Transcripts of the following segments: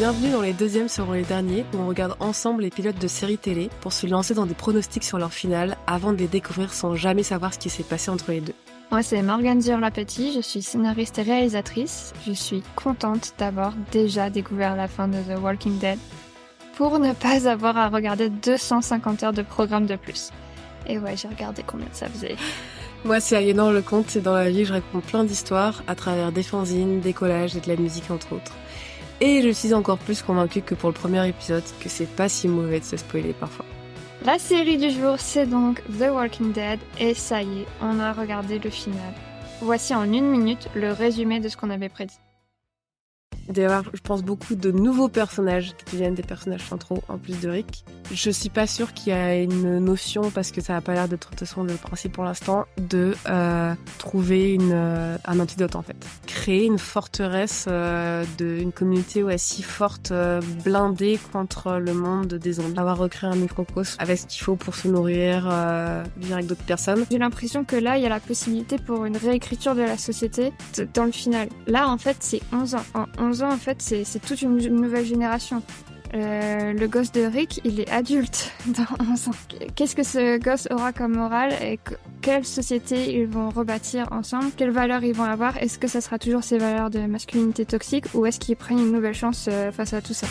Bienvenue dans les deuxièmes seront les derniers où on regarde ensemble les pilotes de séries télé pour se lancer dans des pronostics sur leur finale avant de les découvrir sans jamais savoir ce qui s'est passé entre les deux. Moi, c'est Morgane Dur-Lapetit, je suis scénariste et réalisatrice. Je suis contente d'avoir déjà découvert la fin de The Walking Dead pour ne pas avoir à regarder 250 heures de programme de plus. Et ouais, j'ai regardé combien ça faisait. Moi, c'est Aliénor le Conte, et dans la vie, je raconte plein d'histoires à travers des fanzines, des collages et de la musique, entre autres. Et je suis encore plus convaincue que pour le premier épisode, que c'est pas si mauvais de se spoiler parfois. La série du jour, c'est donc The Walking Dead, et ça y est, on a regardé le final. Voici en une minute le résumé de ce qu'on avait prédit. D'ailleurs, je pense beaucoup de nouveaux personnages qui deviennent des personnages centraux en plus de Rick. Je suis pas sûre qu'il y a une notion, parce que ça a pas l'air d'être de toute façon le principe pour l'instant, de euh, trouver une, euh, un antidote en fait. Créer une forteresse euh, d'une communauté ouais, si forte, euh, blindée contre le monde des zombies. Avoir recréé un microcosme avec ce qu'il faut pour se nourrir, vivre avec d'autres personnes. J'ai l'impression que là, il y a la possibilité pour une réécriture de la société dans le final. Là, en fait, c'est 11 ans. En 11 en fait, c'est toute une, nouvelle génération. Euh, le gosse de Rick, il est adulte dans 11 ans. Qu'est-ce que ce gosse aura comme morale et que- quelle société ils vont rebâtir ensemble? Quelles valeurs ils vont avoir? Est-ce que ça sera toujours ces valeurs de masculinité toxique ou est-ce qu'ils prennent une nouvelle chance euh, face à tout ça?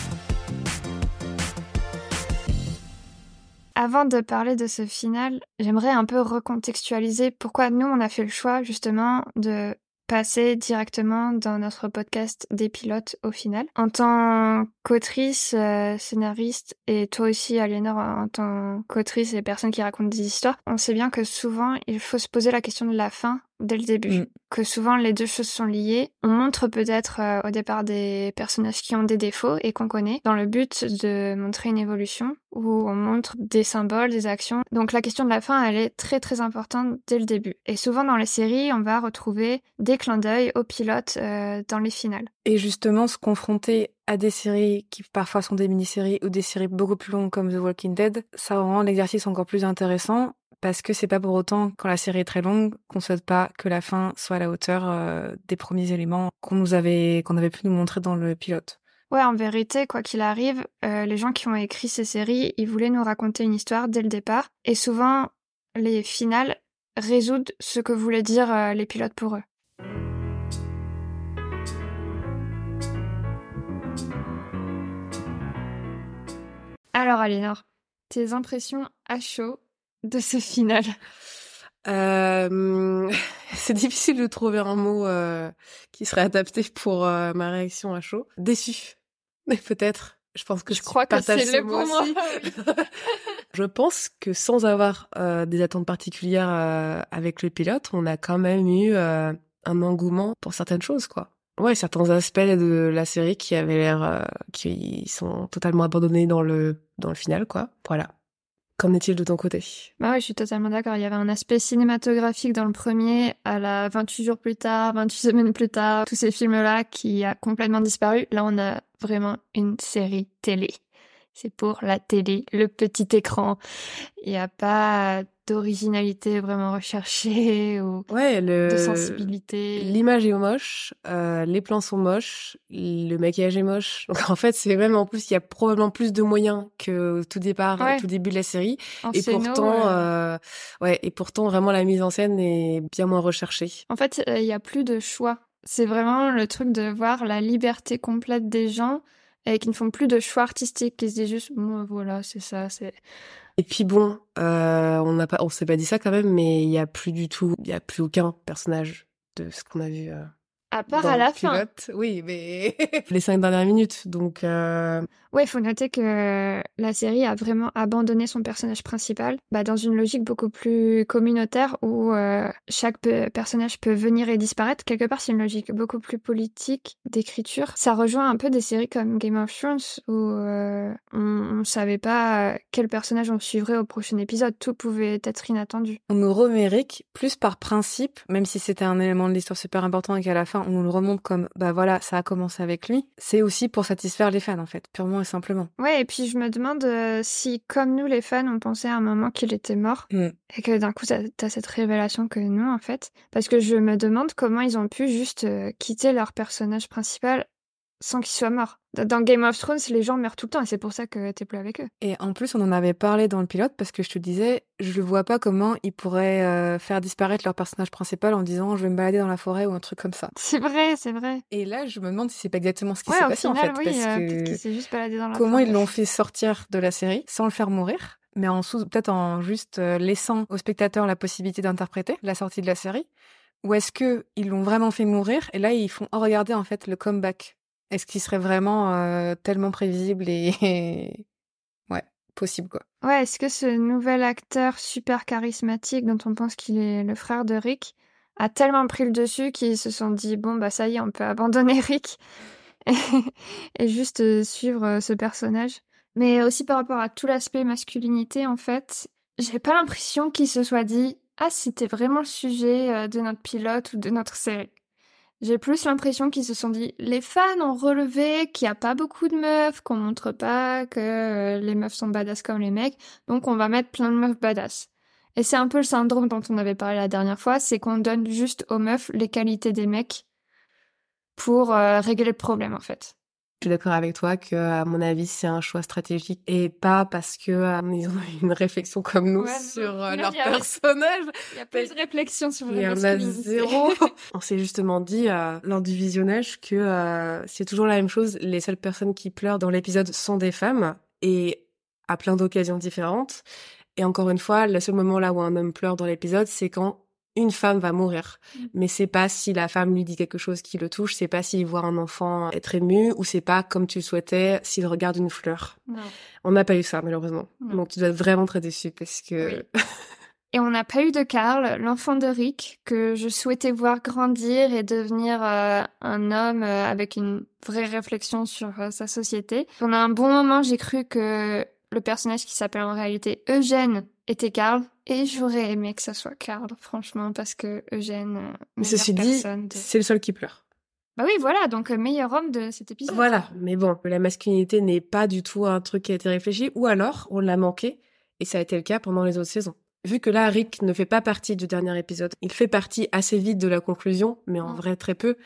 Avant de parler de ce final, j'aimerais un peu recontextualiser pourquoi nous on a fait le choix justement de passer directement dans notre podcast des pilotes au final. En tant qu'autrice, euh, scénariste et toi aussi Aliénor en tant qu'autrice et personne qui raconte des histoires, on sait bien que souvent il faut se poser la question de la fin dès le début. Mm. Que souvent les deux choses sont liées. On montre peut-être euh, au départ des personnages qui ont des défauts et qu'on connaît dans le but de montrer une évolution où on montre des symboles, des actions. Donc la question de la fin, elle est très très importante dès le début. Et souvent dans les séries, on va retrouver des clins d'œil aux pilotes euh, dans les finales. Et justement, se confronter à des séries qui parfois sont des mini-séries ou des séries beaucoup plus longues comme The Walking Dead, ça rend l'exercice encore plus intéressant parce que c'est pas pour autant, quand la série est très longue, qu'on souhaite pas que la fin soit à la hauteur euh, des premiers éléments qu'on nous avait, qu'on avait pu nous montrer dans le pilote. Ouais, en vérité, quoi qu'il arrive, euh, les gens qui ont écrit ces séries, ils voulaient nous raconter une histoire dès le départ. Et souvent, les finales résoudent ce que voulaient dire euh, les pilotes pour eux. Alors, Alénor, tes impressions à chaud de ce final? Euh, c'est difficile de trouver un mot euh, qui serait adapté pour euh, ma réaction à chaud. Déçu, mais peut-être. Je pense que Je crois que c'est ce le bon mot. aussi. Je pense que sans avoir euh, des attentes particulières avec le pilote, on a quand même eu un engouement pour certaines choses, quoi. Ouais, certains aspects de la série qui avaient l'air, qui sont totalement abandonnés dans le dans le final, quoi. Voilà. Qu'en est-il de ton côté? Bah ouais, je suis totalement d'accord. Il y avait un aspect cinématographique dans le premier, à la 28 jours plus tard, 28 semaines plus tard, tous ces films-là qui a complètement disparu. Là, on a vraiment une série télé. C'est pour la télé, le petit écran. Il n'y a pas d'originalité vraiment recherchée ou Ouais, le de sensibilité. L'image est moche, euh, les plans sont moches, le maquillage est moche. Donc en fait, c'est même en plus, il y a probablement plus de moyens que tout départ, Ouais. tout début de la série. En Et scéno, pourtant, euh, euh, ouais, et pourtant vraiment la mise en scène est bien moins recherchée. En fait, il n'y a plus de choix. C'est vraiment le truc de voir la liberté complète des gens et qui ne font plus de choix artistiques, qui se disent juste, moi, voilà, c'est ça, c'est... Et puis bon, euh, on n'a s'est pas dit ça quand même, mais il y a plus du tout, il y a plus aucun personnage de ce qu'on a vu. euh, À part dans à la fin. Oui, mais les cinq dernières minutes. Donc euh, Ouais, il faut noter que la série a vraiment abandonné son personnage principal bah, dans une logique beaucoup plus communautaire où euh, chaque pe- personnage peut venir et disparaître. Quelque part, c'est une logique beaucoup plus politique d'écriture. Ça rejoint un peu des séries comme Game of Thrones où euh, on, on savait pas quel personnage on suivrait au prochain épisode. Tout pouvait être inattendu. On nous Rick plus par principe, même si c'était un élément de l'histoire super important et qu'à la fin on nous le remonte comme bah voilà ça a commencé avec lui. C'est aussi pour satisfaire les fans en fait, purement et simplement. Ouais, et puis je me demande euh, si, comme nous les fans, on pensait à un moment qu'il était mort Mm. et que d'un coup t'as cette révélation que non en fait. Parce que je me demande comment ils ont pu juste euh, quitter leur personnage principal sans qu'il soit mort. Dans Game of Thrones, les gens meurent tout le temps et c'est pour ça que t'es plus avec eux. Et en plus, on en avait parlé dans le pilote parce que je te disais, je ne vois pas comment ils pourraient euh, faire disparaître leur personnage principal en disant je vais me balader dans la forêt ou un truc comme ça. C'est vrai, c'est vrai. Et là, je me demande si c'est pas exactement ce qui s'est passé en fait. Oui, parce euh, que... juste baladé dans la comment forêt. ils l'ont fait sortir de la série sans le faire mourir mais en peut-être en juste euh, laissant au spectateur la possibilité d'interpréter la sortie de la série Ou est-ce que ils l'ont vraiment fait mourir et là ils font oh, regarder en fait le comeback est-ce qu'il serait vraiment tellement prévisible et ouais possible quoi? Ouais, est-ce que ce nouvel acteur super charismatique dont on pense qu'il est le frère de Rick a tellement pris le dessus qu'ils se sont dit bon bah ça y est on peut abandonner Rick et, et juste suivre ce personnage. Mais aussi par rapport à tout l'aspect masculinité en fait, j'ai pas l'impression qu'il se soit dit ah c'était vraiment le sujet de notre pilote ou de notre série. J'ai plus l'impression qu'ils se sont dit, les fans ont relevé qu'il n'y a pas beaucoup de meufs, qu'on montre pas que euh, les meufs sont badass comme les mecs, donc on va mettre plein de meufs badass. Et c'est un peu le syndrome dont on avait parlé la dernière fois, c'est qu'on donne juste aux meufs les qualités des mecs pour euh, régler le problème en fait. Je suis d'accord avec toi que, à mon avis, c'est un choix stratégique et pas parce que euh, ils ont une réflexion comme nous Ouais, sur euh, leur a- personnage. Il y a plus de réflexion sur Il y en a zéro. On s'est justement dit euh, lors du visionnage que c'est toujours la même chose. Les seules personnes qui pleurent dans l'épisode sont des femmes et à plein d'occasions différentes. Et encore une fois, le seul moment là où un homme pleure dans l'épisode, c'est quand une femme va mourir. Mm. Mais c'est pas si la femme lui dit quelque chose qui le touche, c'est pas s'il voit un enfant être ému, ou c'est pas comme tu le souhaitais s'il regarde une fleur. Non. On n'a pas eu ça, malheureusement. Non. Donc tu dois être vraiment très déçu parce que... Et on n'a pas eu de Karl, l'enfant de Rick, que je souhaitais voir grandir et devenir euh, un homme euh, avec une vraie réflexion sur euh, sa société. Pendant un bon moment, j'ai cru que le personnage qui s'appelle en réalité Eugène était Karl. Et j'aurais aimé que ça soit Karl, franchement, parce que Eugène, euh, Mais ceci dit, de- c'est le seul qui pleure. Bah oui, voilà, donc euh, meilleur homme de cet épisode. Voilà, mais bon, la masculinité n'est pas du tout un truc qui a été réfléchi, ou alors on l'a manqué, et ça a été le cas pendant les autres saisons. Vu que là, Rick ne fait pas partie du dernier épisode, il fait partie assez vite de la conclusion, mais en Mm. vrai très peu.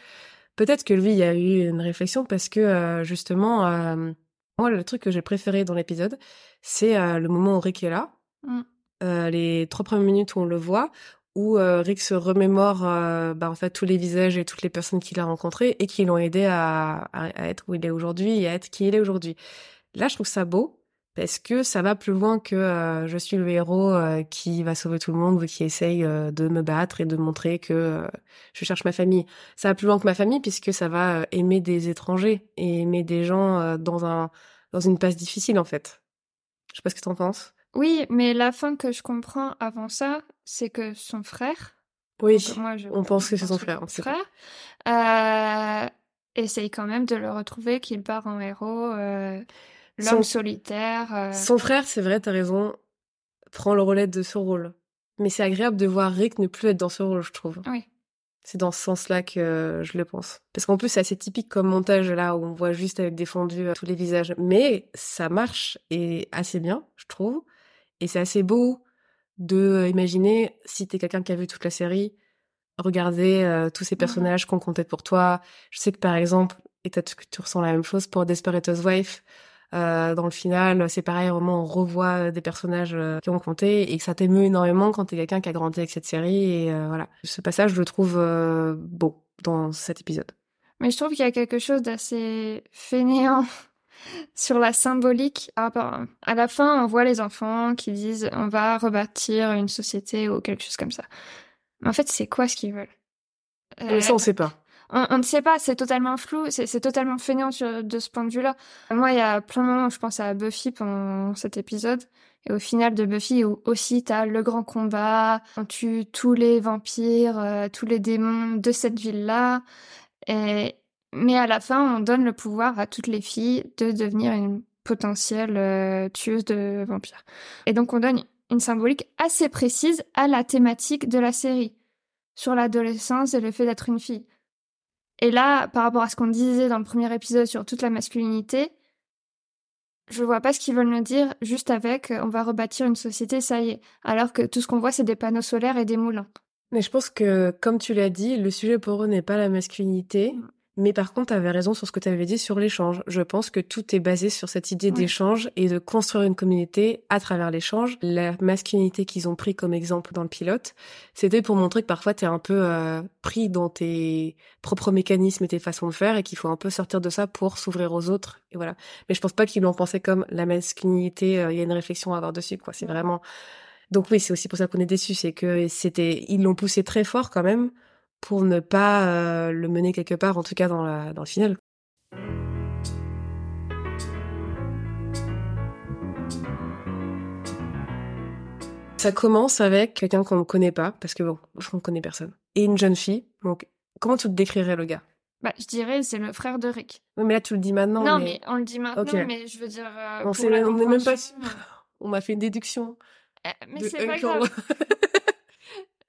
Peut-être que lui, il y a eu une réflexion parce que euh, justement, euh, moi, le truc que j'ai préféré dans l'épisode, c'est euh, le moment où Rick est là, Mm. Euh, les trois premières minutes où on le voit, où euh, Rick se remémore euh, bah, en fait tous les visages et toutes les personnes qu'il a rencontrées et qui l'ont aidé à, être où il est aujourd'hui et à être qui il est aujourd'hui. Là, je trouve ça beau parce que ça va plus loin que je suis le héros qui va sauver tout le monde ou qui essaye de me battre et de montrer que je cherche ma famille. Ça va plus loin que ma famille puisque ça va aimer des étrangers et aimer des gens dans un dans une passe difficile en fait. Je sais pas ce que t'en penses. Oui, mais la fin que je comprends avant ça, c'est que son frère, Oui. donc moi, je on pense que c'est son frère, on sait pas. frère, euh, essaye quand même de le retrouver, qu'il part en héros, euh, Son- l'homme solitaire. euh, Son frère, c'est vrai, t'as raison, prend le relais de ce rôle. Mais c'est agréable de voir Rick ne plus être dans ce rôle, je trouve. Oui. C'est dans ce sens-là que je le pense. Parce qu'en plus, c'est assez typique comme montage, là, où on voit juste avec des fondus tous les visages. Mais ça marche, et assez bien, je trouve. Et c'est assez beau de euh, imaginer, si t'es quelqu'un qui a vu toute la série, regarder euh, tous ces personnages qu'on comptait pour toi. Je sais que, par exemple, et tu ressens la même chose pour Desperate Housewives, euh, dans le final, c'est pareil, vraiment, on revoit des personnages qui ont compté et que ça t'émeut énormément quand t'es quelqu'un qui a grandi avec cette série. Et voilà, ce passage, je le trouve beau dans cet épisode. Mais je trouve qu'il y a quelque chose d'assez fainéant sur la symbolique. par rapport à- la fin, on voit les enfants qui disent on va rebâtir une société ou quelque chose comme ça. Mais en fait, c'est quoi ce qu'ils veulent? Mais ça, on sait pas. On, on ne sait pas, c'est totalement flou, c'est totalement fainéant sur- de ce point de vue-là. Moi, il y a plein de moments où je pense à Buffy pendant cet épisode. Et au final de Buffy, où aussi t'as le grand combat, on tue tous les vampires, euh, tous les démons de cette ville-là. Et... Mais à la fin, on donne le pouvoir à toutes les filles de devenir une potentielle euh, tueuse de vampires. Et donc on donne une symbolique assez précise à la thématique de la série, sur l'adolescence et le fait d'être une fille. Et là, par rapport à ce qu'on disait dans le premier épisode sur toute la masculinité, je vois pas ce qu'ils veulent nous dire juste avec euh, on va rebâtir une société, ça y est. Alors que tout ce qu'on voit, c'est des panneaux solaires et des moulins. Mais je pense que, comme tu l'as dit, le sujet pour eux n'est pas la masculinité, Mais par contre, tu avais raison sur ce que tu avais dit sur l'échange. Je pense que tout est basé sur cette idée d'échange et de construire une communauté à travers l'échange. La masculinité qu'ils ont pris comme exemple dans le pilote, c'était pour montrer que parfois tu es un peu euh, pris dans tes propres mécanismes et tes façons de faire et qu'il faut un peu sortir de ça pour s'ouvrir aux autres. Et voilà. Mais je pense pas qu'ils l'ont pensé comme la masculinité, euh, il y a une réflexion à avoir dessus, quoi. C'est vraiment... Donc oui, c'est aussi pour ça qu'on est déçu, c'est que c'était, ils l'ont poussé très fort quand même pour ne pas euh, le mener quelque part, en tout cas dans, la, dans le final. Ça commence avec quelqu'un qu'on ne connaît pas, parce que bon, je ne connais personne, et une jeune fille. Donc, comment tu te décrirais le gars? Bah, je dirais c'est le frère de Rick. Oui, mais là tu le dis maintenant. Non, mais, on le dit maintenant, mais je veux dire. Euh, on n'est même pas sûr. On m'a fait une déduction. Euh, mais c'est pas grave.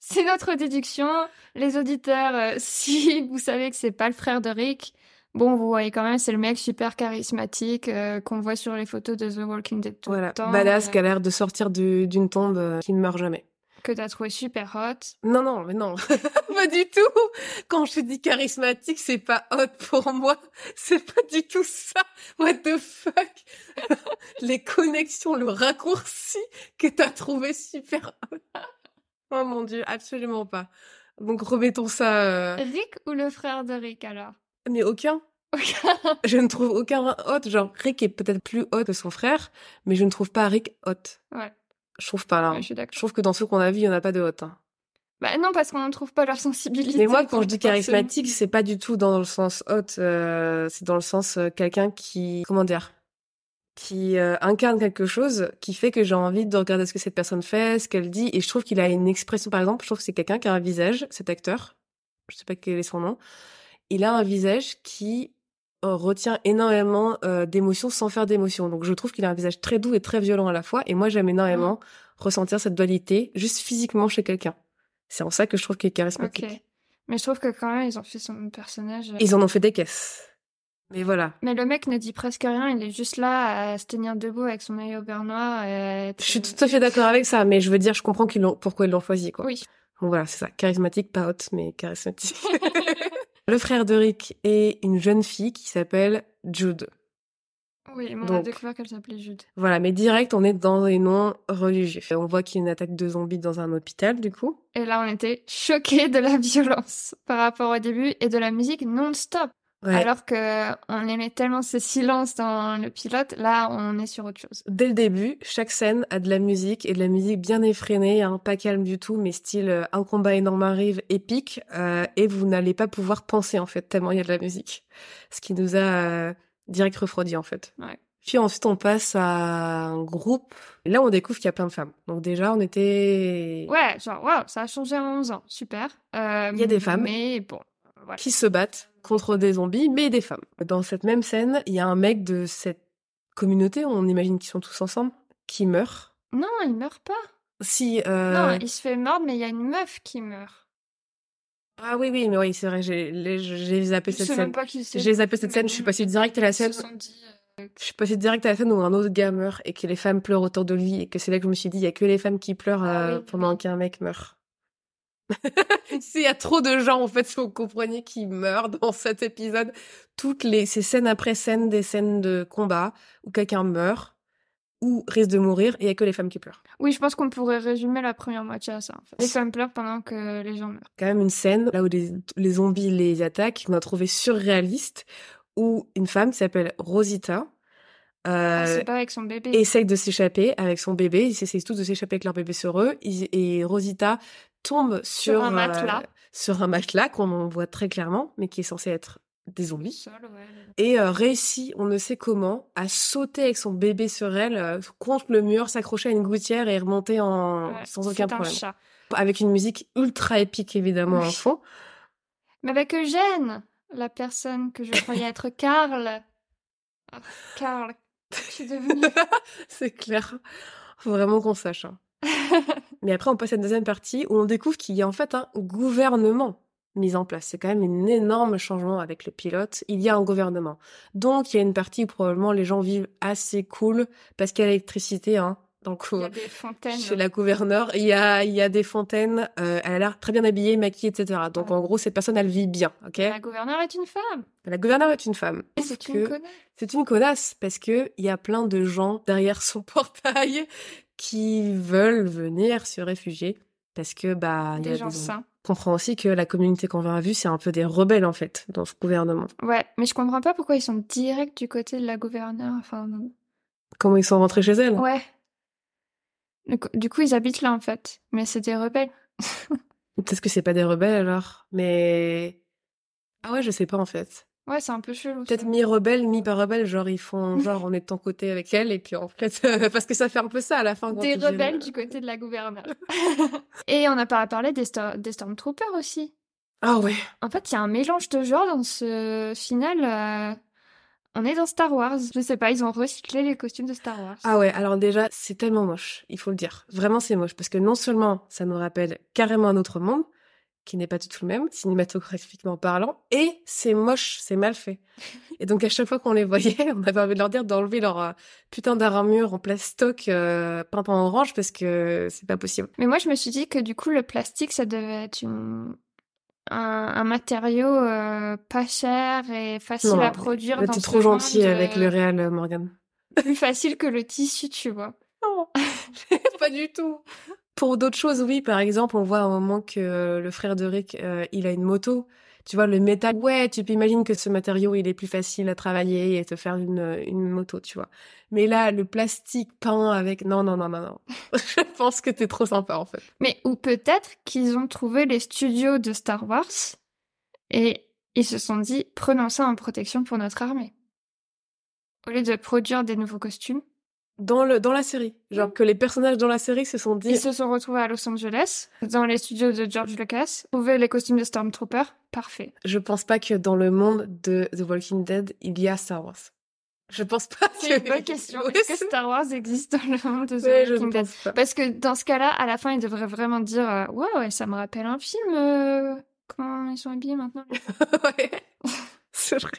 C'est notre déduction. Les auditeurs, euh, si vous savez que c'est pas le frère de Rick, bon, vous voyez quand même, c'est le mec super charismatique euh, qu'on voit sur les photos de The Walking Dead tout voilà. le temps. Badass, euh, qui a l'air de sortir d'une tombe qui ne meurt jamais. Que t'as trouvé super hot. Non, non, mais non. pas du tout. Quand je dis charismatique, c'est pas hot pour moi. C'est pas du tout ça. What the fuck? les connexions, le raccourci que t'as trouvé super hot. Oh mon dieu, absolument pas. Donc remettons ça. Euh, Rick ou le frère de Rick alors? Mais aucun. Aucun. je ne trouve aucun hot. Genre Rick est peut-être plus hot que son frère, mais je ne trouve pas Rick hot. Ouais. Je trouve pas là. je, suis je trouve que dans ceux qu'on a vus, il n'y en a pas de hot. Hein. Bah non, parce qu'on ne trouve pas leur sensibilité. Mais moi, quand je dis charismatique, c'est pas du tout dans le sens hot. Euh, c'est dans le sens euh, quelqu'un qui, comment dire, qui euh, incarne quelque chose qui fait que j'ai envie de regarder ce que cette personne fait, ce qu'elle dit. Et je trouve qu'il a une expression, par exemple, je trouve que c'est quelqu'un qui a un visage, cet acteur, je sais pas quel est son nom, il a un visage qui euh, retient énormément euh, d'émotions sans faire d'émotions. Donc je trouve qu'il a un visage très doux et très violent à la fois. Et moi, j'aime énormément mmh. ressentir cette dualité juste physiquement chez quelqu'un. C'est en ça que je trouve qu'il est charismatique. Mais je trouve que quand même, ils ont fait son personnage. Ils en ont fait des caisses. Mais voilà. Mais le mec ne dit presque rien, il est juste là à se tenir debout avec son maillot bernois. Je suis tout à fait d'accord avec ça, mais je veux dire, je comprends qu'ils l'ont, pourquoi ils l'ont choisi, quoi. Oui. Donc voilà, c'est ça. Charismatique, pas hot, mais charismatique. le frère de Rick est une jeune fille qui s'appelle Jude. Oui, on a découvert qu'elle s'appelait Jude. Voilà, mais direct, on est dans les noms religieux. On voit qu'il y a une attaque de zombies dans un hôpital, du coup. Et là, on était choqués de la violence par rapport au début et de la musique non-stop. Alors que on aimait tellement ce silence dans le pilote, là on est sur autre chose. Dès le début, chaque scène a de la musique et de la musique bien effrénée, hein, pas calme du tout, mais style euh, un combat énorme arrive, épique, euh, et vous n'allez pas pouvoir penser en fait tellement il y a de la musique. Ce qui nous a euh, direct refroidi en fait. Ouais. Puis ensuite on passe à un groupe. Et là on découvre qu'il y a plein de femmes. Donc déjà on était. Ouais, genre waouh, ça a changé en 11 ans, super. il y a des femmes. Mais bon qui se battent contre des zombies, mais des femmes. Dans cette même scène, il y a un mec de cette communauté, on imagine qu'ils sont tous ensemble, qui meurt. Non, il meurt pas. Si. Euh... Non, il se fait mordre, mais il y a une meuf qui meurt. Ah oui, oui, mais oui, c'est vrai, j'ai zappé cette scène. J'ai zappé cette scène, je suis passée direct à la scène. Euh, je suis passée direct à la scène où un autre gars meurt et que les femmes pleurent autour de lui et que c'est là que je me suis dit, il y a que les femmes qui pleurent ah euh, pendant qu'un mec meurt. S'il y a trop de gens, en fait, si vous comprenez, qui meurent dans cet épisode, toutes les, ces scènes après scènes, des scènes de combat où quelqu'un meurt ou risque de mourir et il y a que les femmes qui pleurent. Oui, je pense qu'on pourrait résumer la première moitié à ça. En fait. Les femmes pleurent pendant que les gens meurent. Quand même une scène là où les, les zombies les attaquent, qu'on a trouvé surréaliste, où une femme qui s'appelle Rosita, euh, pas avec son bébé. essaye de s'échapper avec son bébé. Ils essayent tous de s'échapper avec leur bébé sur eux. et Rosita tombe sur, un matelas, euh, sur un matelas qu'on voit très clairement, mais qui est censé être des zombies. ouais. Et euh, réussit, on ne sait comment, à sauter avec son bébé sur elle, euh, contre le mur, s'accrocher à une gouttière et remonter en sans aucun problème. Chat. Avec une musique ultra épique évidemment en fond. Mais avec Eugène, la personne que je croyais être Karl. Oh, Karl, suis devenu C'est clair. Faut vraiment qu'on sache. Hein. Mais après, on passe à la deuxième partie où on découvre qu'il y a en fait un gouvernement mis en place. C'est quand même un énorme changement avec le pilote. Il y a un gouvernement. Donc, il y a une partie où probablement les gens vivent assez cool parce qu'il y a l'électricité, hein. dans Il y a des fontaines. chez la gouverneure. Il y a, il y a des fontaines. euh, elle a l'air très bien habillée, maquillée, etc. Donc Ouais. en gros, cette personne, elle vit bien, ok? La gouverneure est une femme. La gouverneure est une femme. C'est une connasse. c'est une connasse parce que il y a plein de gens derrière son portail qui veulent venir se réfugier parce que bah il y a Des gens des- sains. On comprend aussi que la communauté qu'on a vue, c'est un peu des rebelles en fait dans ce gouvernement. Ouais, mais je comprends pas pourquoi ils sont direct du côté de la gouverneure. Enfin, Comment ils sont rentrés chez elle? Ouais. Du coup- Du coup, ils habitent là en fait. Mais c'est des rebelles. Peut-être que c'est pas des rebelles alors, mais ah ouais, je sais pas en fait. Ouais, c'est un peu chelou. Peut-être mi-rebelle, mi-pas rebelle, genre ils font genre on est de ton côté avec elle et puis en fait parce que ça fait un peu ça à la fin. Des rebelles du côté de la gouverneure. Et on n'a pas parlé des, des Stormtroopers aussi. Ah ouais. En fait, il y a un mélange de genres dans ce final. euh, On est dans Star Wars. Je sais pas, ils ont recyclé les costumes de Star Wars. Ah ouais, alors déjà, c'est tellement moche, il faut le dire. Vraiment, c'est moche, parce que non seulement ça nous rappelle carrément un autre monde, qui n'est pas du tout le même, cinématographiquement parlant, et c'est moche, c'est mal fait. Et donc à chaque fois qu'on les voyait, on avait envie de leur dire d'enlever leur euh, putain d'armure en plastoc euh, peinte en orange, parce que c'est pas possible. Mais moi, je me suis dit que du coup, le plastique, ça devait être une- un, un matériau euh, pas cher et facile Non, à produire. T'es trop gentil avec euh, le réel, Morgane. Plus facile que le tissu, tu vois. Non, pas du tout. Pour d'autres choses, oui. Par exemple, on voit à un moment que euh, le frère de Rick, euh, il a une moto. Tu vois, le métal, ouais, tu peux imaginer que ce matériau, il est plus facile à travailler et te faire une, une moto, tu vois. Mais là, le plastique peint avec... Non, non, non, non, non. Je pense que t'es trop sympa, en fait. Mais ou peut-être qu'ils ont trouvé les studios de Star Wars et ils se sont dit prenons ça en protection pour notre armée. Au lieu de produire des nouveaux costumes, Dans, le, dans la série. Genre que les personnages dans la série se sont dit... ils se sont retrouvés à Los Angeles, dans les studios de George Lucas, trouvé les costumes de Stormtrooper, parfait. Je pense pas que dans le monde de The Walking Dead, il y a Star Wars. Je pense pas C'est que... une bonne question. Est-ce que Star Wars existe dans le monde de The Walking Dead? pas. Parce que dans ce cas-là, à la fin, ils devraient vraiment dire euh, Ouais, ouais, ça me rappelle un film. euh, Comment ils sont habillés maintenant ouais, c'est vrai.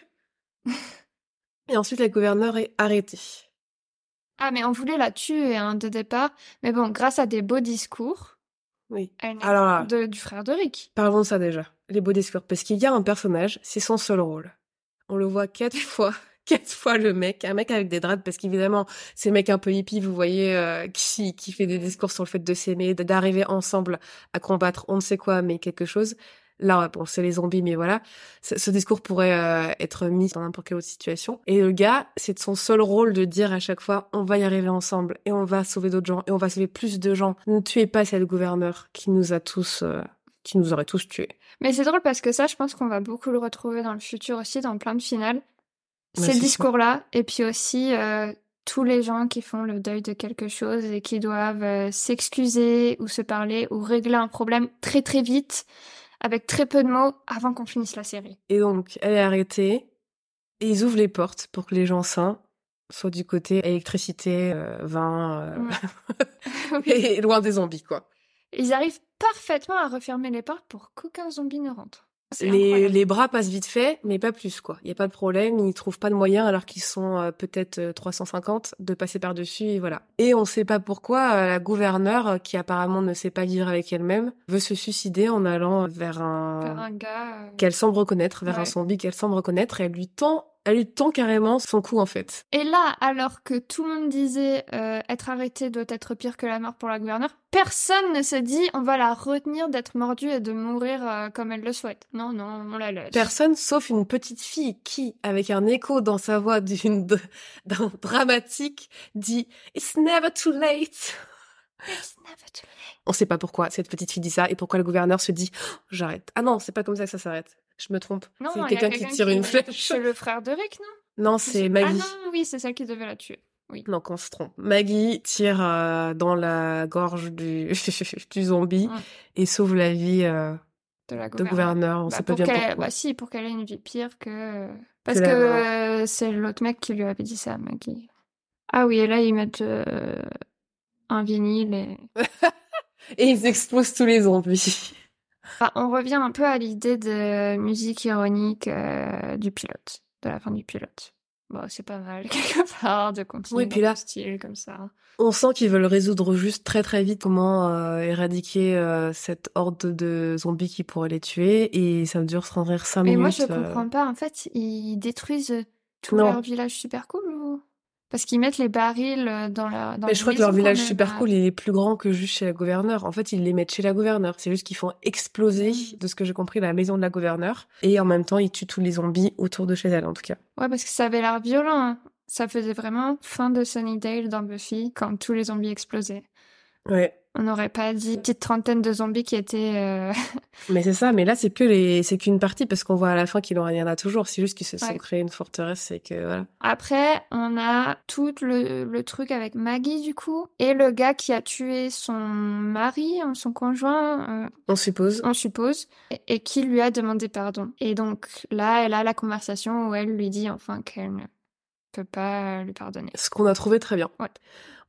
Et ensuite, la gouverneure est arrêtée. Ah, mais on voulait la tuer hein, de départ. Mais bon, grâce à des beaux discours Oui. Alors là, de- du frère de Rick. parlons de ça déjà. Les beaux discours. Parce qu'il y a un personnage, c'est son seul rôle. On le voit quatre fois. Quatre fois le mec, un mec avec des draps, parce qu'évidemment, c'est le mec un peu hippie, vous voyez, euh, qui, qui fait des discours sur le fait de s'aimer, d'arriver ensemble à combattre on ne sait quoi, mais quelque chose. Là, bon, c'est les zombies, mais voilà. Ce, discours pourrait euh, être mis dans n'importe quelle autre situation. Et le gars, c'est son seul rôle de dire à chaque fois, on va y arriver ensemble, et on va sauver d'autres gens, et on va sauver plus de gens. Ne tuez pas cette gouverneure qui nous a tous, euh, qui nous aurait tous tués. Mais c'est drôle parce que ça, je pense qu'on va beaucoup le retrouver dans le futur aussi, dans plein de finales. Ouais, Ces discours-là, et puis aussi euh, tous les gens qui font le deuil de quelque chose et qui doivent euh, s'excuser ou se parler ou régler un problème très très vite, avec très peu de mots, avant qu'on finisse la série. Et donc, elle est arrêtée, et ils ouvrent les portes pour que les gens sains soient du côté électricité, euh, vin, euh, et loin des zombies, quoi. Ils arrivent parfaitement à refermer les portes pour qu'aucun zombie ne rentre. Les, les bras passent vite fait, mais pas plus, quoi. Il n'y a pas de problème, ils trouvent pas de moyen, alors qu'ils sont euh, peut-être euh, 350, de passer par-dessus, et voilà. Et on sait pas pourquoi, euh, la gouverneure, euh, qui apparemment ne sait pas vivre avec elle-même, veut se suicider en allant vers un... Faire un gars. euh, qu'elle semble reconnaître, vers un zombie qu'elle semble reconnaître, et elle lui tend, elle lui tend carrément son cou, en fait. Et là, alors que tout le monde disait euh, être arrêté doit être pire que la mort pour la gouverneure, personne ne se dit on va la retenir d'être mordue et de mourir euh, comme elle le souhaite. Non, non, on la laisse. Personne sauf une petite fille qui, avec un écho dans sa voix d'une d'un dramatique, dit It's never too late. It's never too late. On sait pas pourquoi cette petite fille dit ça et pourquoi le gouverneur se dit Oh, j'arrête. Ah non, c'est pas comme ça que ça s'arrête. Je me trompe. C'est quelqu'un qui tire une flèche. C'est le frère de Rick, non? Non, c'est Maggie. Ah non, oui, c'est celle qui devait la tuer. Non, qu'on se trompe. Maggie tire euh, dans la gorge du, du zombie Ouais. et sauve la vie euh, De la de gouverneur. On Bah, sait pas bien pourquoi. Bah si, pour qu'elle ait une vie pire que... Parce Que euh, c'est l'autre mec qui lui avait dit ça, Maggie. Ah oui, et là, ils mettent euh, un vinyle et... Et ils explosent tous les zombies. Enfin, on revient un peu à l'idée de musique ironique euh, du pilote, de la fin du pilote. Bon, c'est pas mal, quelque part, de continuer Oui, puis là- style comme ça. On sent qu'ils veulent résoudre juste très très vite comment euh, éradiquer euh, cette horde de zombies qui pourrait les tuer et ça dure sans rire 5 Mais minutes. moi, je euh. comprends pas. En fait, ils détruisent tout Non. leur village super cool ou... Parce qu'ils mettent les barils euh, dans la dans Mais je crois que leur village super cool, il est plus grand que juste chez la gouverneure. En fait, ils les mettent chez la gouverneure. C'est juste qu'ils font exploser, Mm. de ce que j'ai compris, la maison de la gouverneure. Et en même temps, ils tuent tous les zombies autour de chez elle, en tout cas. Ouais, parce que ça avait l'air violent. hein. Ça faisait vraiment fin de Sunnydale dans Buffy quand tous les zombies explosaient. Ouais. On n'aurait pas dit une petite trentaine de zombies qui étaient. euh, Mais c'est ça. Mais là, c'est que les, c'est qu'une partie parce qu'on voit à la fin qu'il en à toujours. C'est juste qu'ils se sont Ouais. créés une forteresse et que voilà. Après, on a tout le, le truc avec Maggie du coup et le gars qui a tué son mari, hein, son conjoint. euh, On suppose. on suppose, et- et qui lui a demandé pardon. Et donc là, elle a la conversation où elle lui dit enfin qu'elle ne peut pas lui pardonner. Ce qu'on a trouvé très bien. Ouais.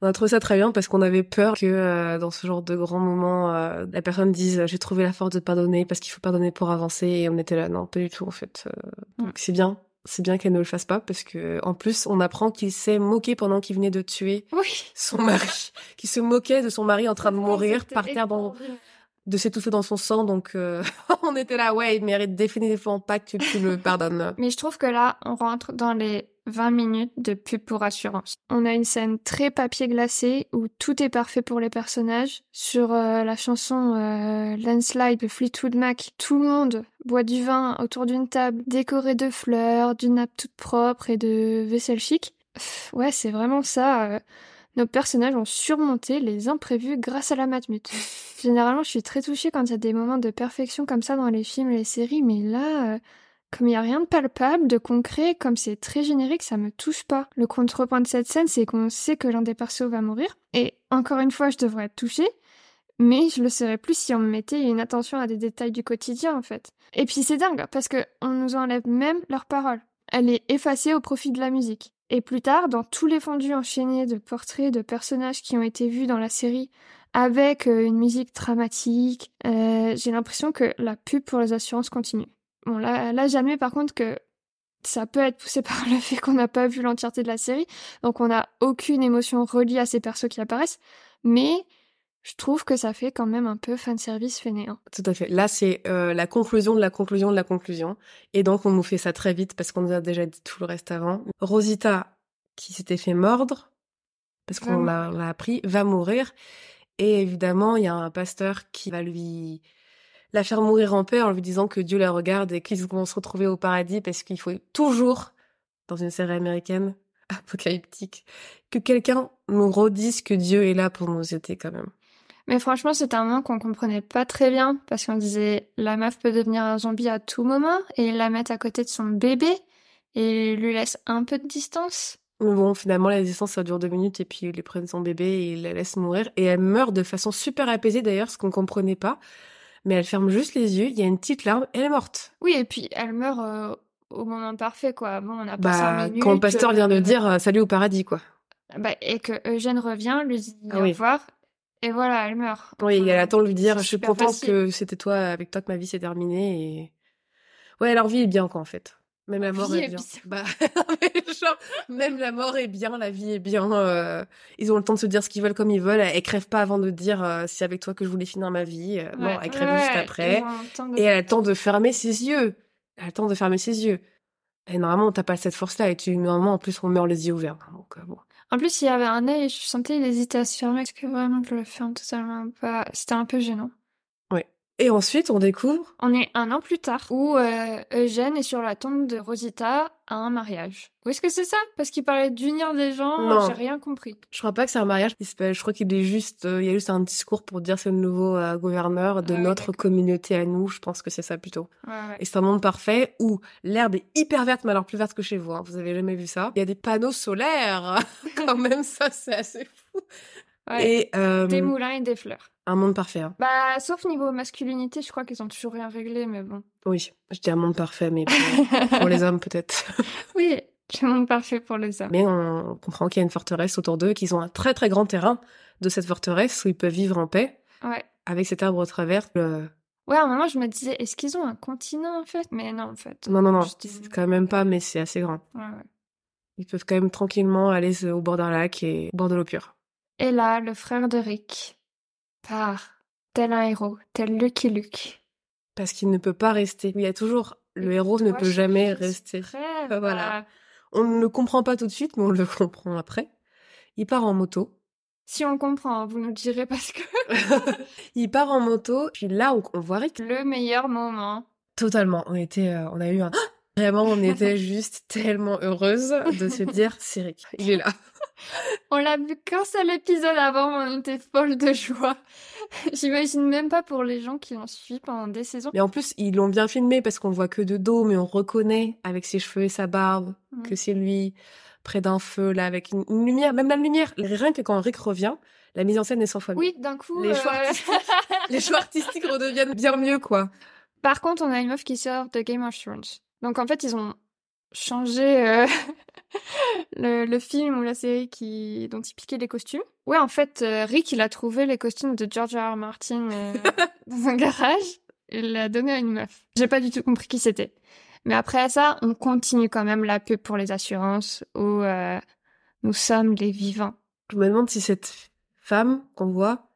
On a trouvé ça très bien parce qu'on avait peur que euh, dans ce genre de grands moments, euh, la personne dise j'ai trouvé la force de pardonner parce qu'il faut pardonner pour avancer et on était là non pas du tout en fait. Euh, donc c'est bien, c'est bien qu'elle ne le fasse pas parce que en plus on apprend qu'il s'est moqué pendant qu'il venait de tuer Oui. son mari, qu'il se moquait de son mari en train de mourir par terre dans de s'étouffer dans son sang donc euh, on était là ouais il mérite définitivement pas que tu le pardonnes. Mais je trouve que là, on rentre dans les 20 minutes de pub pour assurance. On a une scène très papier glacé où tout est parfait pour les personnages. Sur euh, la chanson euh, Landslide de Fleetwood Mac, tout le monde boit du vin autour d'une table décorée de fleurs, d'une nappe toute propre et de vaisselle chic. Pff, ouais, c'est vraiment ça. euh, nos personnages ont surmonté les imprévus grâce à la matmute. Généralement, je suis très touchée quand il y a des moments de perfection comme ça dans les films et les séries, mais là, comme il n'y a rien de palpable, de concret, comme c'est très générique, ça me touche pas. Le contrepoint de cette scène, c'est qu'on sait que l'un des persos va mourir. Et encore une fois, je devrais être touchée. Mais je le serais plus si on me mettait une attention à des détails du quotidien, en fait. Et puis c'est dingue, parce que on nous enlève même leur parole. Elle est effacée au profit de la musique. Et plus tard, dans tous les fondus enchaînés de portraits de personnages qui ont été vus dans la série, avec euh, une musique dramatique, euh, j'ai l'impression que la pub pour les assurances continue. Bon, là, là j'admets par contre que ça peut être poussé par le fait qu'on n'a pas vu l'entièreté de la série, donc on n'a aucune émotion reliée à ces persos qui apparaissent, mais je trouve que ça fait quand même un peu fanservice fainéant. Tout à fait. Là, c'est euh, la conclusion de la conclusion de la conclusion. Et donc, on nous fait ça très vite parce qu'on nous a déjà dit tout le reste avant. Rosita, qui s'était fait mordre, parce qu'on l'a l'a appris, va mourir. Et évidemment, il y a un pasteur qui va lui la faire mourir en paix en lui disant que Dieu la regarde et qu'ils vont se retrouver au paradis parce qu'il faut toujours, dans une série américaine apocalyptique, que quelqu'un nous redise que Dieu est là pour nous aider quand même. Mais franchement, c'est un moment qu'on comprenait pas très bien parce qu'on disait la meuf peut devenir un zombie à tout moment et la mettre à côté de son bébé et lui laisse un peu de distance. Mais bon, finalement, la distance, ça dure deux minutes et puis ils prennent son bébé et ils la laissent mourir. Et elle meurt de façon super apaisée d'ailleurs, ce qu'on comprenait pas. Mais elle ferme juste les yeux, il y a une petite larme, elle est morte. Oui, et puis elle meurt euh, au moment parfait, quoi. Bon, on a pas cinq Bah, minutes. quand le pasteur vient de euh, dire euh, salut au paradis, quoi. bah, et que Eugène revient, lui dit Ah au oui. revoir, et voilà, elle meurt. Oui, elle attend de lui dire je suis contente que c'était toi, avec toi que ma vie s'est terminée. Et... Ouais, leur vie est bien, quoi, en fait. Même la mort est bien. Bah, genre, même la mort est bien, la vie est bien. euh, ils ont le temps de se dire ce qu'ils veulent comme ils veulent. Elles crèvent pas avant de dire euh, c'est avec toi que je voulais finir ma vie. Euh, non, elles crèvent ouais, juste après. Et elle a le temps de fermer ses yeux. Elle a le temps de fermer ses yeux. Et normalement, t'as pas cette force-là. Et tu, normalement, en plus, on meurt les yeux ouverts. Donc, euh, bon. En plus, il y avait un œil, je sentais il hésitait à se fermer. Est-ce que vraiment je le ferme totalement pas? C'était un peu gênant. Et ensuite, on découvre. On est un an plus tard où euh, Eugène est sur la tombe de Rosita à un mariage. Où est-ce que c'est ça? Parce qu'il parlait d'unir des gens, Non. j'ai rien compris. Je crois pas que c'est un mariage. Je crois qu'il est juste, euh, il y a juste un discours pour dire c'est le nouveau euh, gouverneur de Ah notre communauté à nous. Je pense que c'est ça plutôt. Ouais, ouais. Et c'est un monde parfait où l'herbe est hyper verte, mais alors plus verte que chez vous. hein. Vous avez jamais vu ça Il y a des panneaux solaires. Quand même, ça, c'est assez fou. Ouais. Et euh, Des moulins et des fleurs. Un monde parfait. hein. Bah, sauf niveau masculinité, je crois qu'ils ont toujours rien réglé, mais bon. Oui, je dis un monde parfait, mais pour, pour les hommes peut-être. Oui, le monde parfait pour les hommes. Mais on comprend qu'il y a une forteresse autour d'eux, qu'ils ont un très très grand terrain de cette forteresse où ils peuvent vivre en paix Ouais. avec cet arbre au travers. Le- Ouais, à un moment, je me disais, est-ce qu'ils ont un continent, en fait? Mais non, en fait. Non, non, non, c'est quand même pas, mais c'est assez grand. Ouais, ouais. Ils peuvent quand même tranquillement aller au bord d'un lac et au bord de l'eau pure. Et là, le frère de Rick part, tel un héros, tel Lucky Luke. Parce qu'il ne peut pas rester. Il y a toujours le héros ne peut jamais rester. voilà. On ne le comprend pas tout de suite, mais on le comprend après. Il part en moto. Si on comprend, vous nous direz parce que. il part en moto, puis là on, voit Rick. Le meilleur moment. Totalement. On était, euh, on a eu un. Vraiment, on était juste tellement heureuse de se dire, c'est Rick, il est là. On l'a vu qu'un seul épisode avant, on était folle de joie. J'imagine même pas pour les gens qui ont suivi pendant des saisons. Mais en plus, ils l'ont bien filmé parce qu'on voit que de dos, mais on reconnaît avec ses cheveux et sa barbe que c'est lui près d'un feu, là, avec une, lumière, même la lumière. Rien que quand Rick revient, la mise en scène est sans fois Oui, d'un coup. Les, choix euh, artistiques, les choix artistiques redeviennent bien mieux, quoi. Par contre, on a une meuf qui sort de Game of Thrones. Donc en fait, ils ont changé euh, le, film ou la série qui dont il piquait les costumes. Ouais, en fait, euh, Rick, il a trouvé les costumes de George R. R. Martin dans un garage. Il l'a donné à une meuf. J'ai pas du tout compris qui c'était. Mais après ça, on continue quand même la pub pour les assurances où euh, nous sommes les vivants. Je me demande si cette femme qu'on voit,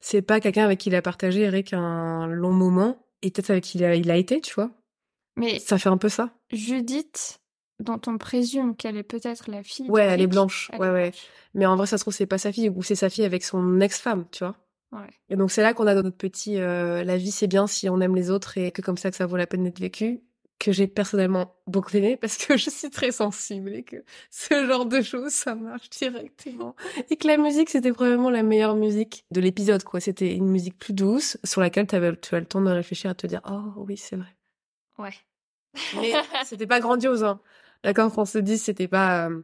c'est pas quelqu'un avec qui il a partagé Eric un long moment et peut-être avec qui il a, il a été, tu vois. Mais ça fait un peu ça. Judith, dont on présume qu'elle est peut-être la fille. Ouais, elle est blanche. ouais, ouais. Mais en vrai, ça se trouve c'est pas sa fille ou c'est sa fille avec son ex-femme, tu vois. Ouais. Et donc c'est là qu'on a notre petit euh, la vie c'est bien si on aime les autres et que comme ça que ça vaut la peine d'être vécu que j'ai personnellement beaucoup aimé parce que je suis très sensible et que ce genre de choses, ça marche directement. Et que la musique, c'était probablement la meilleure musique de l'épisode, quoi. C'était une musique plus douce sur laquelle avais, tu as le temps de réfléchir à te dire, oh oui, c'est vrai. Ouais. Mais c'était pas grandiose, hein. D'accord, qu'on se dise, c'était pas, euh,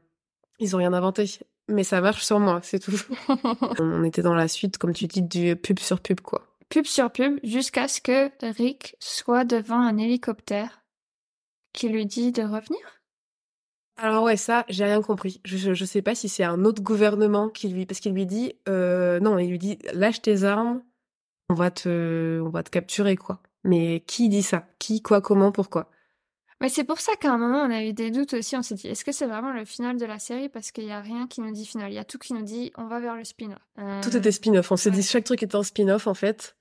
ils ont rien inventé. Mais ça marche sur moi, c'est tout. On était dans la suite, comme tu dis, du pub sur pub, quoi. Pub sur pub, jusqu'à ce que Rick soit devant un hélicoptère qui lui dit de revenir? Alors ouais, ça, j'ai rien compris. Je, je sais pas si c'est un autre gouvernement qui lui, parce qu'il lui dit, euh, non, il lui dit, lâche tes armes, on va te, on va te capturer quoi. Mais qui dit ça? Qui, quoi, comment, pourquoi? Mais c'est pour ça qu'à un moment on a eu des doutes aussi. On s'est dit, est-ce que c'est vraiment le final de la série? Parce qu'il y a rien qui nous dit final. Il y a tout qui nous dit, on va vers le spin-off. Tout était spin-off. On s'est dit chaque truc était un spin-off en fait.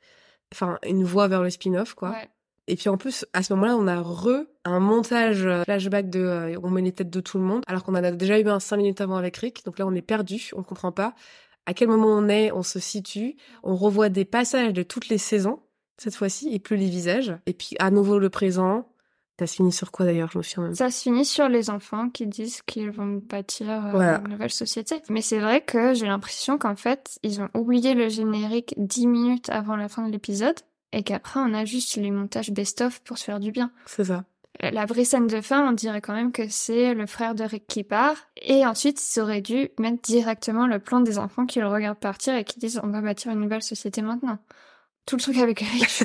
Enfin, une voie vers le spin-off quoi. Ouais. Et puis en plus, à ce moment-là, on a re un montage euh, flashback de euh, on met les têtes de tout le monde, alors qu'on en a déjà eu un cinq minutes avant avec Rick. Donc là, on est perdu, on comprend pas à quel moment on est, on se situe, on revoit des passages de toutes les saisons cette fois-ci et plus les visages. Et puis à nouveau le présent. Ça se finit sur quoi d'ailleurs Je me souviens même. Ça se finit sur les enfants qui disent qu'ils vont bâtir euh, une nouvelle société. Mais c'est vrai que j'ai l'impression qu'en fait, ils ont oublié le générique dix minutes avant la fin de l'épisode et qu'après on a juste les montages best-of pour se faire du bien. C'est ça. La vraie scène de fin, on dirait quand même que c'est le frère de Rick qui part. Et ensuite, ils auraient dû mettre directement le plan des enfants qui le regardent partir et qui disent on va bâtir une nouvelle société maintenant. Tout le truc avec je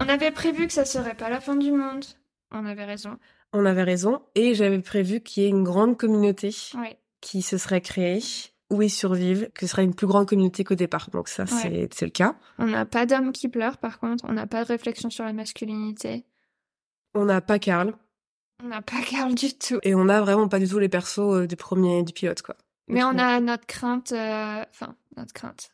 On avait prévu que ça serait pas la fin du monde. On avait raison on avait raison. Et j'avais prévu qu'il y ait une grande communauté qui se serait créée, où ils survivent, que ce serait une plus grande communauté qu'au départ. Donc ça, c'est le cas. On n'a pas d'hommes qui pleurent, par contre. On n'a pas de réflexion sur la masculinité. On n'a pas Carl. On n'a pas Carl du tout. Et on n'a vraiment pas du tout les persos euh, du premier, du pilote, quoi. Mais on a notre crainte, euh, enfin, notre crainte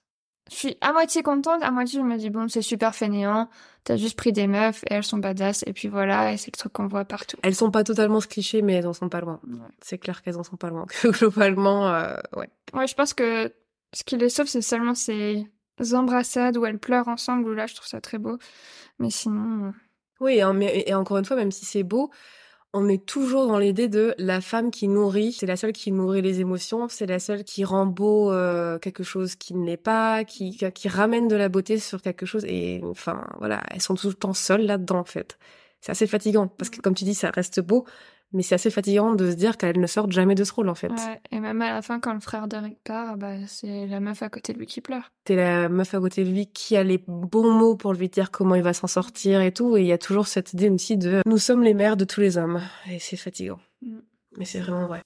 je suis à moitié contente, à moitié je me dis bon c'est super fainéant, t'as juste pris des meufs et elles sont badass et puis voilà et c'est le truc qu'on voit partout. Elles sont pas totalement ce cliché mais elles en sont pas loin. C'est clair qu'elles en sont pas loin. globalement euh, ouais. Ouais je pense que ce qui les sauve c'est seulement ces embrassades où elles pleurent ensemble où là je trouve ça très beau mais sinon. Euh, oui et encore une fois même si c'est beau on est toujours dans l'idée de la femme qui nourrit, c'est la seule qui nourrit les émotions, c'est la seule qui rend beau euh, quelque chose qui ne l'est pas, qui, qui ramène de la beauté sur quelque chose. Et enfin, voilà, elles sont tout le temps seules là-dedans, en fait. C'est assez fatigant, parce que comme tu dis, ça reste beau, mais c'est assez fatigant de se dire qu'elle ne sort jamais de ce rôle, en fait. Ouais, et même à la fin, quand le frère d'Eric part, bah, c'est la meuf à côté de lui qui pleure. C'est la meuf à côté de lui qui a les bons mots pour lui dire comment il va s'en sortir et tout. Et il y a toujours cette idée aussi de nous sommes les mères de tous les hommes. Et c'est fatigant. Mm. Mais c'est vraiment vrai.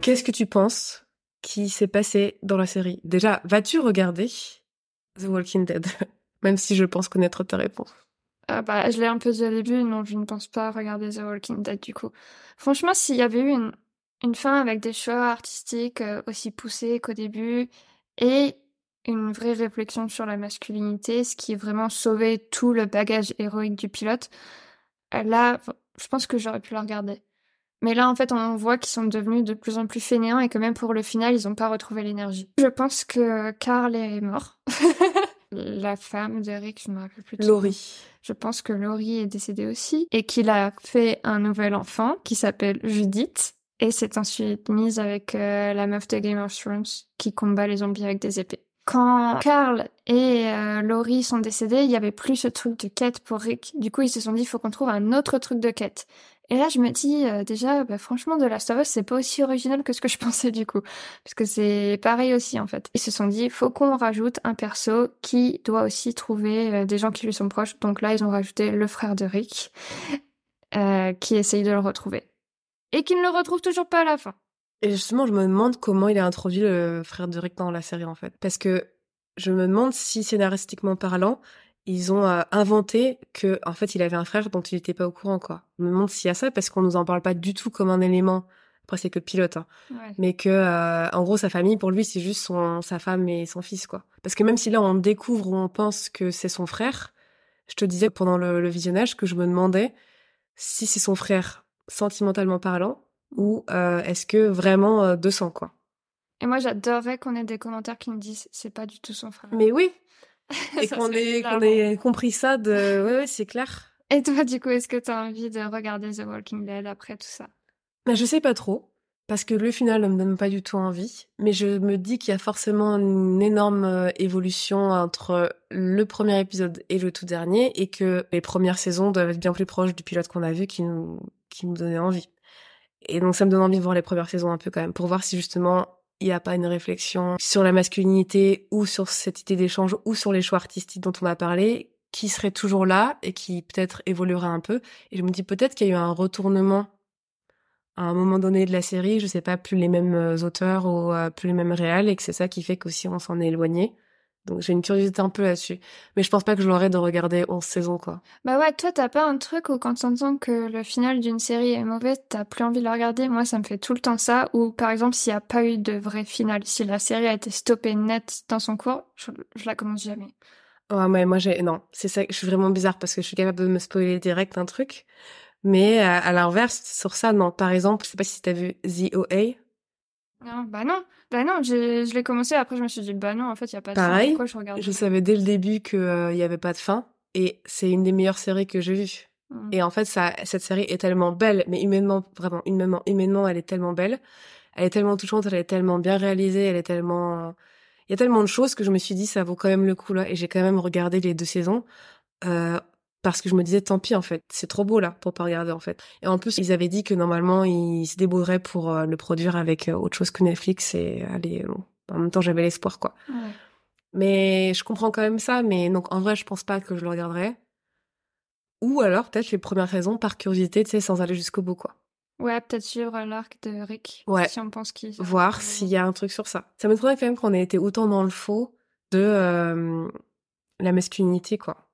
Qu'est-ce que tu penses qui s'est passé dans la série? Déjà, vas-tu regarder? The Walking Dead Même si je pense connaître ta réponse. Ah bah, je l'ai un peu dit au début, non, je ne pense pas regarder The Walking Dead du coup. Franchement, s'il y avait eu une, une fin avec des choix artistiques euh, aussi poussés qu'au début et une vraie réflexion sur la masculinité, ce qui vraiment sauvait tout le bagage héroïque du pilote, euh, là, je pense que j'aurais pu la regarder. Mais là, en fait, on voit qu'ils sont devenus de plus en plus fainéants et que même pour le final, ils n'ont pas retrouvé l'énergie. Je pense que Carl est mort. la femme d'Eric, je me rappelle plus. Laurie. Je pense que Laurie est décédée aussi et qu'il a fait un nouvel enfant qui s'appelle Judith et s'est ensuite mise avec euh, la meuf de Game of Thrones qui combat les zombies avec des épées. Quand Carl et euh, Laurie sont décédés, il y avait plus ce truc de quête pour Rick. Du coup, ils se sont dit, il faut qu'on trouve un autre truc de quête. Et là, je me dis, euh, déjà, bah, franchement, de Last of Us, c'est pas aussi original que ce que je pensais du coup. Parce que c'est pareil aussi, en fait. Ils se sont dit, faut qu'on rajoute un perso qui doit aussi trouver euh, des gens qui lui sont proches. Donc là, ils ont rajouté le frère de Rick, euh, qui essaye de le retrouver. Et qui ne le retrouve toujours pas à la fin. Et justement, je me demande comment il a introduit le frère de Rick dans la série, en fait. Parce que je me demande si, scénaristiquement parlant, ils ont euh, inventé que en fait il avait un frère dont il n'était pas au courant quoi. Je me demande s'il y a ça parce qu'on nous en parle pas du tout comme un élément. Après c'est que le pilote, hein. mais que euh, en gros sa famille pour lui c'est juste son sa femme et son fils quoi. Parce que même si là on découvre ou on pense que c'est son frère, je te disais pendant le, visionnage que je me demandais si c'est son frère sentimentalement parlant ou euh, est-ce que vraiment de sang quoi. Et moi j'adorerais qu'on ait des commentaires qui me disent c'est pas du tout son frère. Mais oui, et qu'on ait, qu'on ait compris ça de... Ouais, ouais, c'est clair. Et toi, du coup, est-ce que tu as envie de regarder The Walking Dead après tout ça? Bah, Je sais pas trop, parce que le final ne me donne pas du tout envie, mais je me dis qu'il y a forcément une énorme euh, évolution entre le premier épisode et le tout dernier, et que les premières saisons doivent être bien plus proches du pilote qu'on a vu qui nous, qui nous donnait envie. Et donc ça me donne envie de voir les premières saisons un peu quand même, pour voir si justement il n'y a pas une réflexion sur la masculinité ou sur cette idée d'échange ou sur les choix artistiques dont on a parlé qui serait toujours là et qui peut-être évoluera un peu. Et je me dis peut-être qu'il y a eu un retournement à un moment donné de la série, je sais pas, plus les mêmes euh, auteurs ou euh, plus les mêmes réals et que c'est ça qui fait qu'aussi on s'en est éloigné. Donc j'ai une curiosité un peu là-dessus. Mais je pense pas que je l'aurais de regarder 11 saisons, quoi. Bah ouais, toi, t'as pas un truc où quand t'entends que le final d'une série est mauvais, t'as plus envie de la regarder? Moi, ça me fait tout le temps ça. Ou par exemple, s'il y a pas eu de vrai final, si la série a été stoppée net dans son cours, je, la commence jamais. Ouais, mais moi, j'ai... Non, c'est ça, je suis vraiment bizarre parce que je suis capable de me spoiler direct un truc. Mais à, l'inverse, sur ça, non. Par exemple, je sais pas si t'as vu The OA. Non, bah non. Bah non, je l'ai commencé, après je me suis dit, bah non, en fait, il n'y a pas de Pareil, fin. Pourquoi je regarde Je savais dès le début qu'il euh, n'y avait pas de fin. Et c'est une des meilleures séries que j'ai vues. Mmh. Et en fait, ça, cette série est tellement belle, mais humainement, vraiment, humainement, humainement, elle est tellement belle. Elle est tellement touchante, elle est tellement bien réalisée, elle est tellement... Il y a tellement de choses que je me suis dit, ça vaut quand même le coup, là. Et j'ai quand même regardé les deux saisons. Euh, parce que je me disais tant pis en fait, c'est trop beau là pour pas regarder en fait. Et en plus ils avaient dit que normalement ils se débrouilleraient pour euh, le produire avec euh, autre chose que Netflix et allez bon. en même temps j'avais l'espoir quoi. Mais je comprends quand même ça, mais donc en vrai je pense pas que je le regarderai. Ou alors peut-être les premières raisons par curiosité, tu sais, sans aller jusqu'au bout quoi. Ouais, peut-être suivre l'arc de Rick. Ouais. Si on pense qu'il. Voir s'il y a un truc sur ça. Ça m'étonnerait quand même qu'on ait été autant dans le faux de euh, la masculinité quoi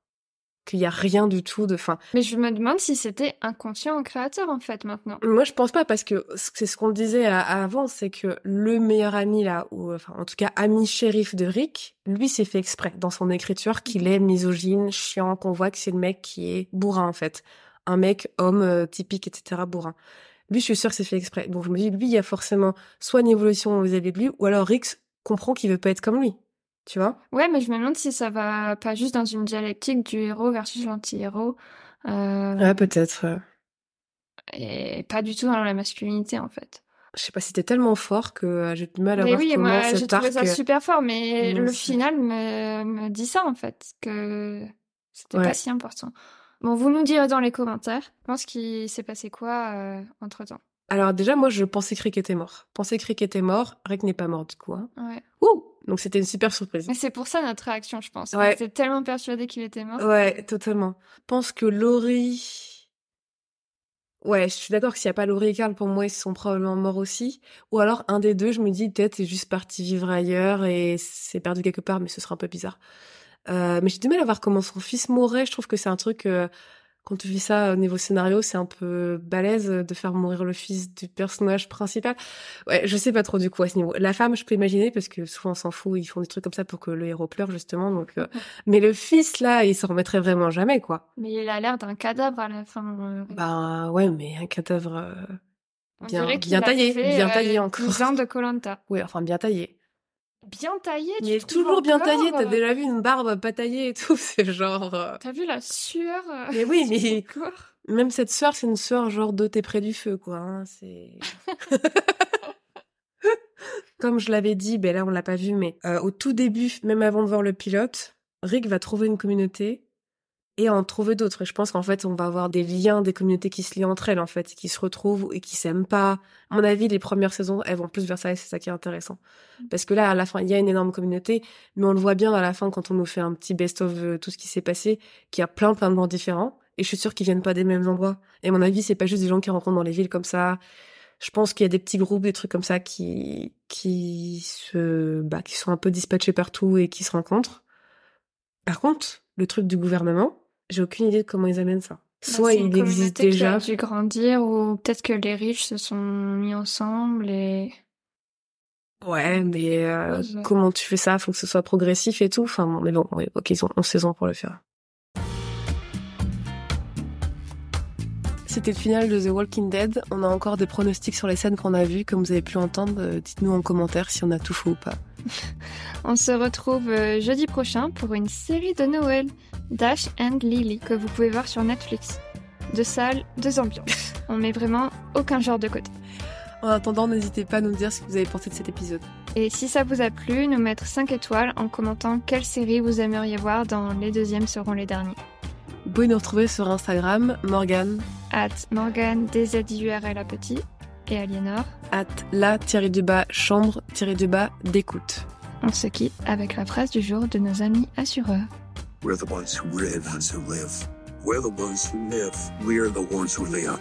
qu'il y a rien du tout de fin. Mais je me demande si c'était inconscient au créateur en fait maintenant. Moi je pense pas parce que c'est ce qu'on disait avant, c'est que le meilleur ami là, ou enfin en tout cas ami shérif de Rick, lui s'est fait exprès dans son écriture qu'il est misogyne, chiant, qu'on voit que c'est le mec qui est bourrin en fait, un mec homme euh, typique etc bourrin. Lui je suis sûre que c'est fait exprès. Donc je me dis lui il y a forcément soit une évolution vis-à-vis de lui, ou alors Rick comprend qu'il veut pas être comme lui. Tu vois? Ouais, mais je me demande si ça va pas juste dans une dialectique du héros versus l'anti-héros. Euh... Ouais, peut-être. Et pas du tout dans la masculinité, en fait. Je sais pas, c'était tellement fort que euh, j'ai du mal à mais voir oui, comment moi, j'ai trouvé ça super fort, mais le final me, me dit ça, en fait, que c'était pas si important. Bon, vous nous direz dans les commentaires, je pense qu'il s'est passé quoi euh, entre-temps. Alors déjà, moi, je pensais que Rick était mort. Pensais que Rick était mort, Rick n'est pas mort, du coup. Hein. Ouais. Ouh donc c'était une super surprise. Mais c'est pour ça notre réaction, je pense. Ouais. On tellement persuadé qu'il était mort. Ouais, totalement. Je pense que Laurie Ouais, je suis d'accord que s'il n'y a pas Laurie et Carl, pour moi, ils sont probablement morts aussi. Ou alors, un des deux, je me dis, peut-être, est juste parti vivre ailleurs et c'est perdu quelque part, mais ce serait un peu bizarre. Euh, mais j'ai du mal à voir comment son fils mourrait. Je trouve que c'est un truc, euh, quand tu vis ça au niveau scénario, c'est un peu balèze de faire mourir le fils du personnage principal. Ouais, je sais pas trop du coup à ce niveau. La femme, je peux imaginer parce que souvent on s'en fout, ils font des trucs comme ça pour que le héros pleure justement. Donc, euh, mais le fils là, il s'en remettrait vraiment jamais quoi. Mais il a l'air d'un cadavre à la fin. euh, Bah ouais, mais un cadavre euh, bien, bien taillé, fait, bien euh, taillé encore. 10 ans de Colanta. Oui, enfin bien taillé. Bien taillé, tu Il est trouves toujours bien taillé. T'as euh, déjà vu une barbe pas taillée et tout. C'est genre. euh, T'as vu la sueur euh, Mais oui, mais corps Même cette sueur, c'est une sueur genre de t'es près du feu, quoi. hein, C'est. Comme je l'avais dit, ben là on l'a pas vu, mais euh, au tout début, même avant de voir le pilote, Rick va trouver une communauté et en trouver d'autres. Et je pense qu'en fait, on va avoir des liens, des communautés qui se lient entre elles, en fait, qui se retrouvent et qui s'aiment pas. À mon avis, les premières saisons, elles vont plus vers ça et c'est ça qui est intéressant. Parce que là, à la fin, il y a une énorme communauté, mais on le voit bien à la fin quand on nous fait un petit best-of euh, tout ce qui s'est passé, qu'il y a plein plein de gens différents. Et je suis sûre qu'ils viennent pas des mêmes endroits. Et à mon avis, c'est pas juste des gens qui rencontrent dans les villes comme ça. Je pense qu'il y a des petits groupes, des trucs comme ça qui qui se bah, qui sont un peu dispatchés partout et qui se rencontrent. Par contre, le truc du gouvernement, j'ai aucune idée de comment ils amènent ça. Bah, Soit une il existe communauté qui a déjà. dû grandir ou peut-être que les riches se sont mis ensemble et Ouais, mais euh, Ouais. comment tu fais ça? Faut que ce soit progressif et tout. Enfin, bon, mais bon, ok, ils ont 11 saisons pour le faire. C'était le final de The Walking Dead. On a encore des pronostics sur les scènes qu'on a vues, comme vous avez pu l'entendre. Euh, Dites-nous en commentaire si on a tout faux ou pas. On se retrouve euh, jeudi prochain pour une série de Noël, Dash and Lily, que vous pouvez voir sur Netflix. Deux salles, deux ambiances. On met vraiment aucun genre de côté. En attendant, n'hésitez pas à nous dire ce que vous avez pensé de cet épisode. Et si ça vous a plu, nous mettre 5 étoiles en commentant quelle série vous aimeriez voir dans Les Deuxièmes seront les derniers. Vous pouvez nous retrouver sur Instagram, Morgan, At Morgan, DZIURL à petit, et Aliénor. at la-du-bas chambre-du-bas d'écoute. On se quitte avec la phrase du jour de nos amis assureurs. We're the ones who live, ones who live. We're the ones who live. We're the ones who live.